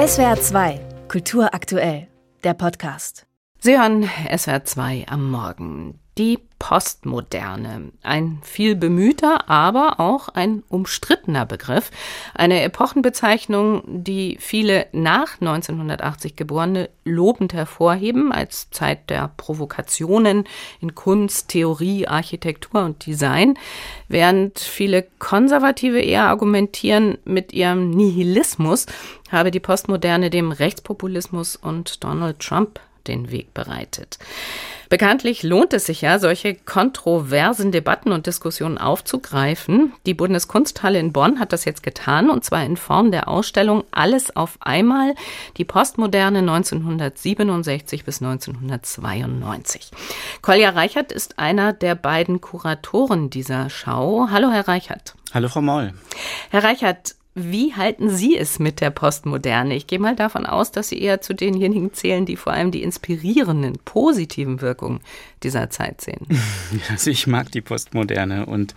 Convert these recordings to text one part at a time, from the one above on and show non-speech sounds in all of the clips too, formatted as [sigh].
SWR 2, Kultur aktuell, der Podcast. Sie hören SWR 2 am Morgen. Die Postmoderne. Ein viel bemühter, aber auch ein umstrittener Begriff. Eine Epochenbezeichnung, die viele nach 1980 Geborene lobend hervorheben als Zeit der Provokationen in Kunst, Theorie, Architektur und Design, während viele Konservative eher argumentieren, mit ihrem Nihilismus habe die Postmoderne dem Rechtspopulismus und Donald Trump den Weg bereitet. Bekanntlich lohnt es sich ja, solche kontroversen Debatten und Diskussionen aufzugreifen. Die Bundeskunsthalle in Bonn hat das jetzt getan, und zwar in Form der Ausstellung Alles auf einmal, die Postmoderne 1967 bis 1992. Kolja Reichert ist einer der beiden Kuratoren dieser Schau. Hallo, Herr Reichert. Hallo, Frau Moll. Herr Reichert, wie halten Sie es mit der Postmoderne? Ich gehe mal davon aus, dass Sie eher zu denjenigen zählen, die vor allem die inspirierenden, positiven Wirkungen dieser Zeit sehen. [laughs] Also ich mag die Postmoderne und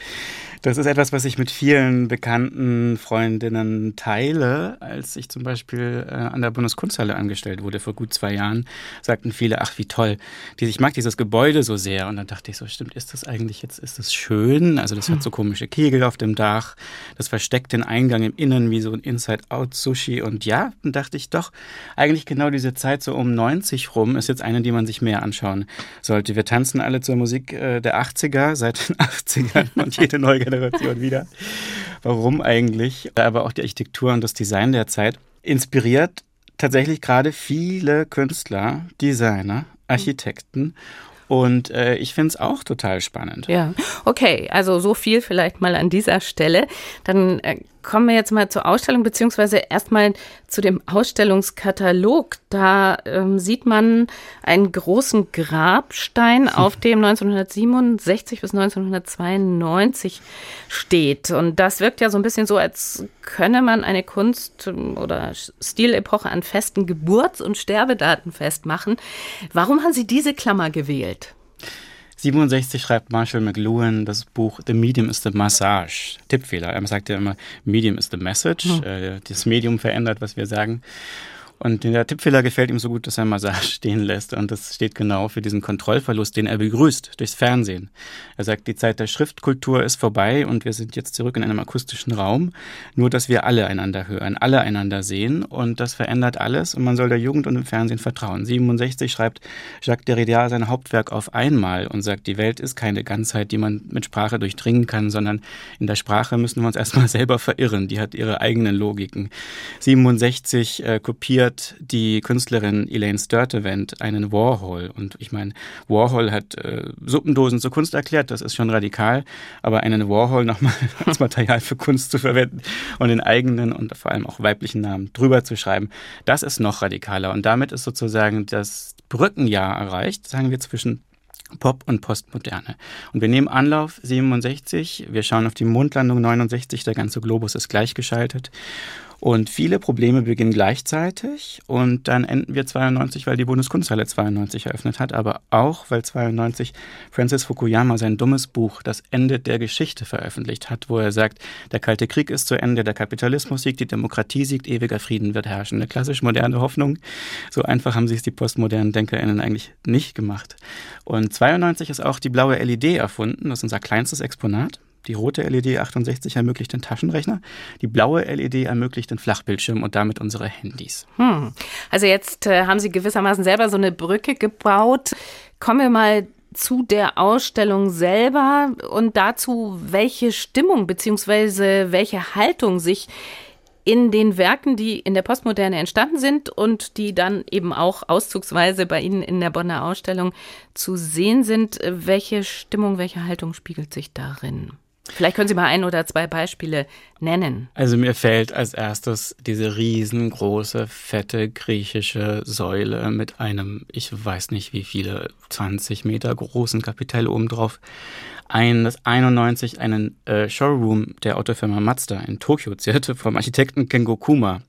das ist etwas, was ich mit vielen bekannten Freundinnen teile. Als ich zum Beispiel äh, an der Bundeskunsthalle angestellt wurde vor gut zwei Jahren, sagten viele, ach wie toll, ich mag dieses Gebäude so sehr. Und dann dachte ich so, stimmt, ist das eigentlich jetzt, ist das schön? Also das hat so komische Kegel auf dem Dach, das versteckt den Eingang im Innen wie so ein Inside-Out-Sushi. Und ja, dann dachte ich doch, eigentlich genau diese Zeit so um 90 rum ist jetzt eine, die man sich mehr anschauen sollte. Wir tanzen alle zur Musik äh, der 80er, seit den 80ern [laughs] und jede neue Generation wieder. Warum eigentlich? Aber auch die Architektur und das Design der Zeit inspiriert tatsächlich gerade viele Künstler, Designer, Architekten und äh, ich finde es auch total spannend. Ja, okay, also so viel vielleicht mal an dieser Stelle. Dann äh, kommen wir jetzt mal zur Ausstellung, beziehungsweise erstmal zu dem Ausstellungskatalog. Da ähm, sieht man einen großen Grabstein, auf dem 1967 bis 1992 steht. Und das wirkt ja so ein bisschen so, als könne man eine Kunst- oder Stilepoche an festen Geburts- und Sterbedaten festmachen. Warum haben Sie diese Klammer gewählt? 67 schreibt Marshall McLuhan das Buch The Medium is the Massage. Tippfehler. Er sagt ja immer, Medium is the Message. Hm. das Medium verändert, was wir sagen. Und der Tippfehler gefällt ihm so gut, dass er Massage [laughs] stehen lässt. Und das steht genau für diesen Kontrollverlust, den er begrüßt durchs Fernsehen. Er sagt, die Zeit der Schriftkultur ist vorbei und wir sind jetzt zurück in einem akustischen Raum. Nur, dass wir alle einander hören, alle einander sehen. Und das verändert alles. Und man soll der Jugend und dem Fernsehen vertrauen. 67 schreibt Jacques Derrida sein Hauptwerk auf einmal und sagt, die Welt ist keine Ganzheit, die man mit Sprache durchdringen kann, sondern in der Sprache müssen wir uns erstmal [laughs] selber verirren. Die hat ihre eigenen Logiken. 67 äh, kopiert hat die Künstlerin Elaine Sturtevant einen Warhol. Und ich meine, Warhol hat äh, Suppendosen zur Kunst erklärt, das ist schon radikal, aber einen Warhol nochmal [laughs] als Material für Kunst zu verwenden und den eigenen und vor allem auch weiblichen Namen drüber zu schreiben, das ist noch radikaler. Und damit ist sozusagen das Brückenjahr erreicht, sagen wir zwischen Pop und Postmoderne. Und wir nehmen Anlauf 67, wir schauen auf die Mondlandung 69, der ganze Globus ist gleichgeschaltet. Und viele Probleme beginnen gleichzeitig und dann enden wir 92, weil die Bundeskunsthalle 92 eröffnet hat, aber auch, weil 92 Francis Fukuyama sein dummes Buch Das Ende der Geschichte veröffentlicht hat, wo er sagt, der Kalte Krieg ist zu Ende, der Kapitalismus siegt, die Demokratie siegt, ewiger Frieden wird herrschen. Eine klassisch moderne Hoffnung. So einfach haben sich die postmodernen DenkerInnen eigentlich nicht gemacht. Und 92 ist auch die blaue LED erfunden, das ist unser kleinstes Exponat. Die rote LED 68 ermöglicht den Taschenrechner, die blaue LED ermöglicht den Flachbildschirm und damit unsere Handys. Hm. Also jetzt äh, haben Sie gewissermaßen selber so eine Brücke gebaut. Kommen wir mal zu der Ausstellung selber und dazu, welche Stimmung bzw. welche Haltung sich in den Werken, die in der Postmoderne entstanden sind und die dann eben auch auszugsweise bei Ihnen in der Bonner Ausstellung zu sehen sind, welche Stimmung, welche Haltung spiegelt sich darin? Vielleicht können Sie mal ein oder zwei Beispiele nennen. Also mir fällt als erstes diese riesengroße, fette griechische Säule mit einem, ich weiß nicht wie viele, 20 Meter großen Kapitell obendrauf ein, das 91 einen äh, Showroom der Autofirma Mazda in Tokio zählte vom Architekten Kengo Kuma.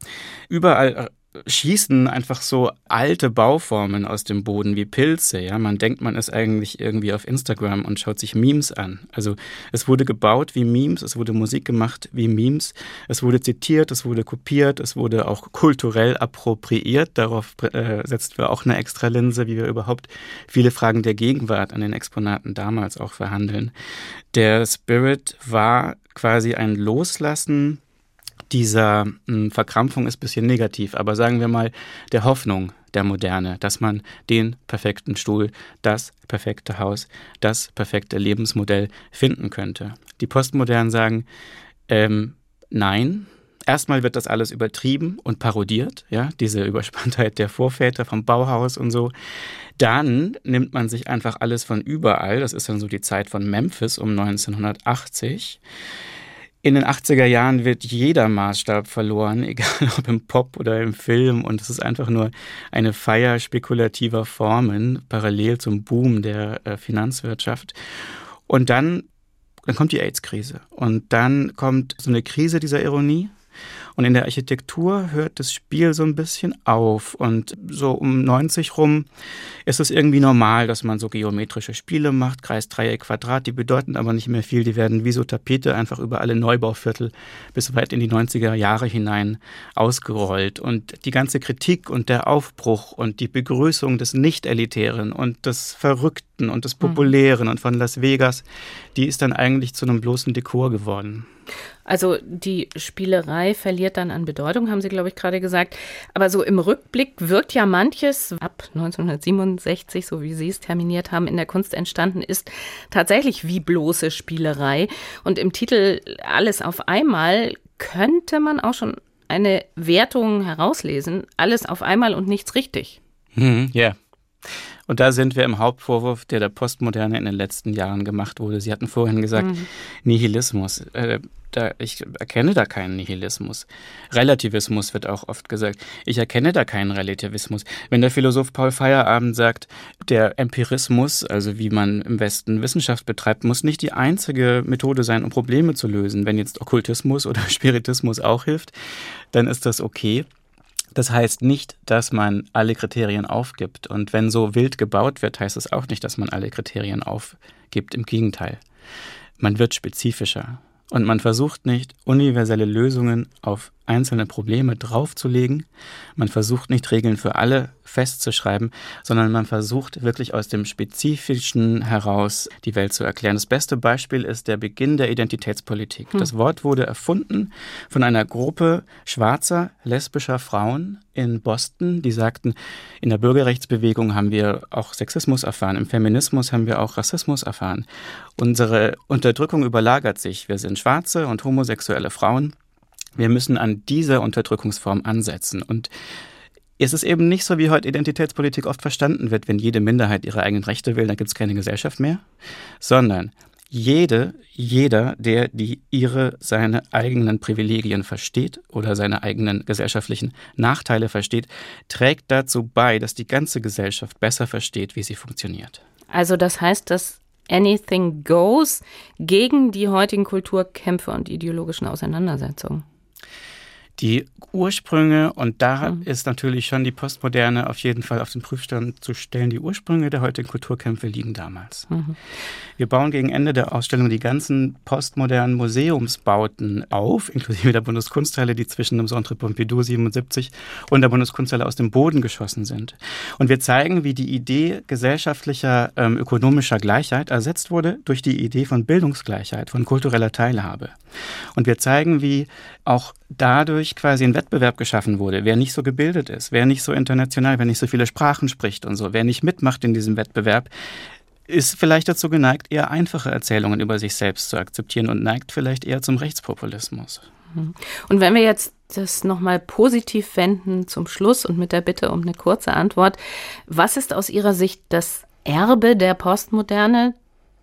Überall schießen einfach so alte Bauformen aus dem Boden wie Pilze. Ja, man denkt, man ist eigentlich irgendwie auf Instagram und schaut sich Memes an. Also es wurde gebaut wie Memes, es wurde Musik gemacht wie Memes, es wurde zitiert, es wurde kopiert, es wurde auch kulturell appropriiert. Darauf äh, setzen wir auch eine extra Linse, wie wir überhaupt viele Fragen der Gegenwart an den Exponaten damals auch verhandeln. Der Spirit war quasi ein Loslassen dieser mh, hm, Verkrampfung ist ein bisschen negativ, aber sagen wir mal der Hoffnung der Moderne, dass man den perfekten Stuhl, das perfekte Haus, das perfekte Lebensmodell finden könnte. Die Postmodernen sagen, ähm, nein, erstmal wird das alles übertrieben und parodiert, ja, diese Überspanntheit der Vorväter vom Bauhaus und so. Dann nimmt man sich einfach alles von überall, das ist dann so die Zeit von Memphis um 1980 in den 80er Jahren wird jeder Maßstab verloren, [laughs] egal ob im Pop oder im Film. Und es ist einfach nur eine Feier spekulativer Formen, parallel zum Boom der äh, Finanzwirtschaft. Und dann, dann kommt die AIDS-Krise. Und dann kommt so eine Krise dieser Ironie. Und in der Architektur hört das Spiel so ein bisschen auf. Und so um 90 rum ist es irgendwie normal, dass man so geometrische Spiele macht, Kreis, Dreieck, Quadrat. Die bedeuten aber nicht mehr viel. Die werden wie so Tapete einfach über alle Neubauviertel bis weit in die 90er Jahre hinein ausgerollt. Und die ganze Kritik und der Aufbruch und die Begrüßung des Nicht-Elitären und des Verrückten und des hm. Populären und von Las Vegas, die ist dann eigentlich zu einem bloßen Dekor geworden. Also die Spielerei verliert dann an Bedeutung, haben Sie, glaube ich, gerade gesagt. Aber so im Rückblick wirkt ja manches ab 1967, so wie Sie es terminiert haben, in der Kunst entstanden ist, tatsächlich wie bloße Spielerei. Und im Titel Alles auf einmal könnte man auch schon eine Wertung herauslesen. Alles auf einmal und nichts richtig. Hm, ja. Yeah. Und da sind wir im Hauptvorwurf, der der Postmoderne in den letzten Jahren gemacht wurde. Sie hatten vorhin gesagt, mhm. Nihilismus. Äh, da, ich erkenne da keinen Nihilismus. Relativismus wird auch oft gesagt. Ich erkenne da keinen Relativismus. Wenn der Philosoph Paul Feierabend sagt, der Empirismus, also wie man im Westen Wissenschaft betreibt, muss nicht die einzige Methode sein, um Probleme zu lösen. Wenn jetzt Okkultismus oder [laughs] Spiritismus auch hilft, dann ist das okay. Das heißt nicht, dass man alle Kriterien aufgibt. Und wenn so wild gebaut wird, heißt es auch nicht, dass man alle Kriterien aufgibt. Im Gegenteil. Man wird spezifischer. Und man versucht nicht, universelle Lösungen auf einzelne Probleme draufzulegen. Man versucht nicht Regeln für alle festzuschreiben, sondern man versucht wirklich aus dem Spezifischen heraus die Welt zu erklären. Das beste Beispiel ist der Beginn der Identitätspolitik. Hm. Das Wort wurde erfunden von einer Gruppe schwarzer, lesbischer Frauen in Boston, die sagten, in der Bürgerrechtsbewegung haben wir auch Sexismus erfahren, im Feminismus haben wir auch Rassismus erfahren. Unsere Unterdrückung überlagert sich. Wir sind schwarze und homosexuelle Frauen wir müssen an dieser Unterdrückungsform ansetzen. Und es ist eben nicht so, wie heute Identitätspolitik oft verstanden wird, wenn jede Minderheit ihre eigenen Rechte will, dann gibt es keine Gesellschaft mehr, sondern jede, jeder, der die ihre, seine eigenen Privilegien versteht oder seine eigenen gesellschaftlichen Nachteile versteht, trägt dazu bei, dass die ganze Gesellschaft besser versteht, wie sie funktioniert. Also das heißt, dass Anything Goes gegen die heutigen Kulturkämpfe und ideologischen Auseinandersetzungen die Ursprünge, und da mhm. ist natürlich schon die Postmoderne auf jeden Fall auf den Prüfstand zu stellen, die Ursprünge der heutigen Kulturkämpfe liegen damals. Mhm. Wir bauen gegen Ende der Ausstellung die ganzen postmodernen Museumsbauten auf, inklusive der Bundeskunsthalle, die zwischen dem Centre Pompidou 77 und der Bundeskunsthalle aus dem Boden geschossen sind. Und wir zeigen, wie die Idee gesellschaftlicher, ähm, ökonomischer Gleichheit ersetzt wurde durch die Idee von Bildungsgleichheit, von kultureller Teilhabe. Und wir zeigen, wie auch dadurch quasi ein Wettbewerb geschaffen wurde. Wer nicht so gebildet ist, wer nicht so international, wer nicht so viele Sprachen spricht und so, wer nicht mitmacht in diesem Wettbewerb, ist vielleicht dazu geneigt, eher einfache Erzählungen über sich selbst zu akzeptieren und neigt vielleicht eher zum Rechtspopulismus. Mhm. Und wenn wir jetzt das nochmal positiv wenden zum Schluss und mit der Bitte um eine kurze Antwort, was ist aus Ihrer Sicht das Erbe der Postmoderne,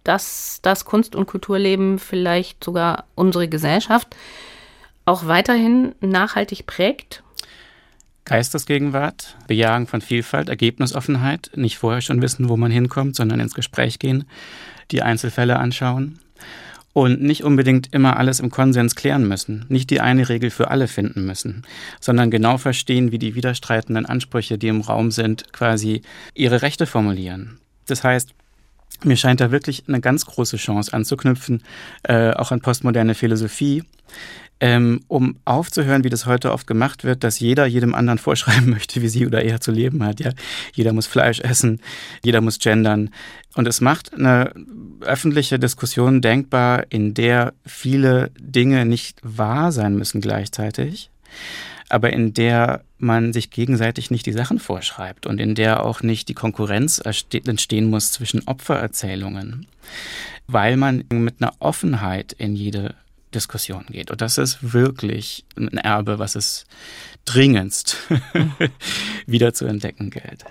dass das Kunst- und Kulturleben vielleicht sogar unsere Gesellschaft auch weiterhin nachhaltig prägt? Geistesgegenwart, Bejagen von Vielfalt, Ergebnisoffenheit, nicht vorher schon wissen, wo man hinkommt, sondern ins Gespräch gehen, die Einzelfälle anschauen und nicht unbedingt immer alles im Konsens klären müssen, nicht die eine Regel für alle finden müssen, sondern genau verstehen, wie die widerstreitenden Ansprüche, die im Raum sind, quasi ihre Rechte formulieren. Das heißt, mir scheint da wirklich eine ganz große Chance anzuknüpfen, äh, auch an postmoderne Philosophie, ähm, um aufzuhören, wie das heute oft gemacht wird, dass jeder jedem anderen [laughs] vorschreiben möchte, wie sie oder er zu leben hat. Ja, jeder muss Fleisch essen, jeder muss gendern, und es macht eine öffentliche Diskussion denkbar, in der viele Dinge nicht wahr sein müssen gleichzeitig, aber in der man sich gegenseitig nicht die Sachen vorschreibt und in der auch nicht die Konkurrenz entstehen muss zwischen Opfererzählungen, weil man mit einer Offenheit in jede Diskussion geht. Und das ist wirklich ein Erbe, was es dringendst [laughs] wieder zu entdecken gilt.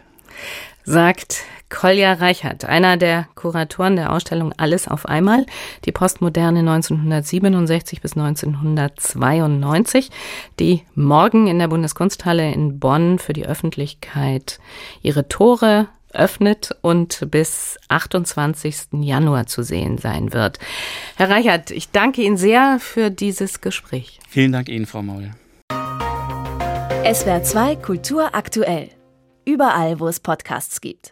Sagt Kolja Reichert, einer der Kuratoren der Ausstellung Alles auf einmal, die Postmoderne 1967 bis 1992, die morgen in der Bundeskunsthalle in Bonn für die Öffentlichkeit ihre Tore öffnet und bis 28. Januar zu sehen sein wird. Herr Reichert, ich danke Ihnen sehr für dieses Gespräch. Vielen Dank Ihnen, Frau Maul. SWR 2 Kultur aktuell. Überall, wo es Podcasts gibt.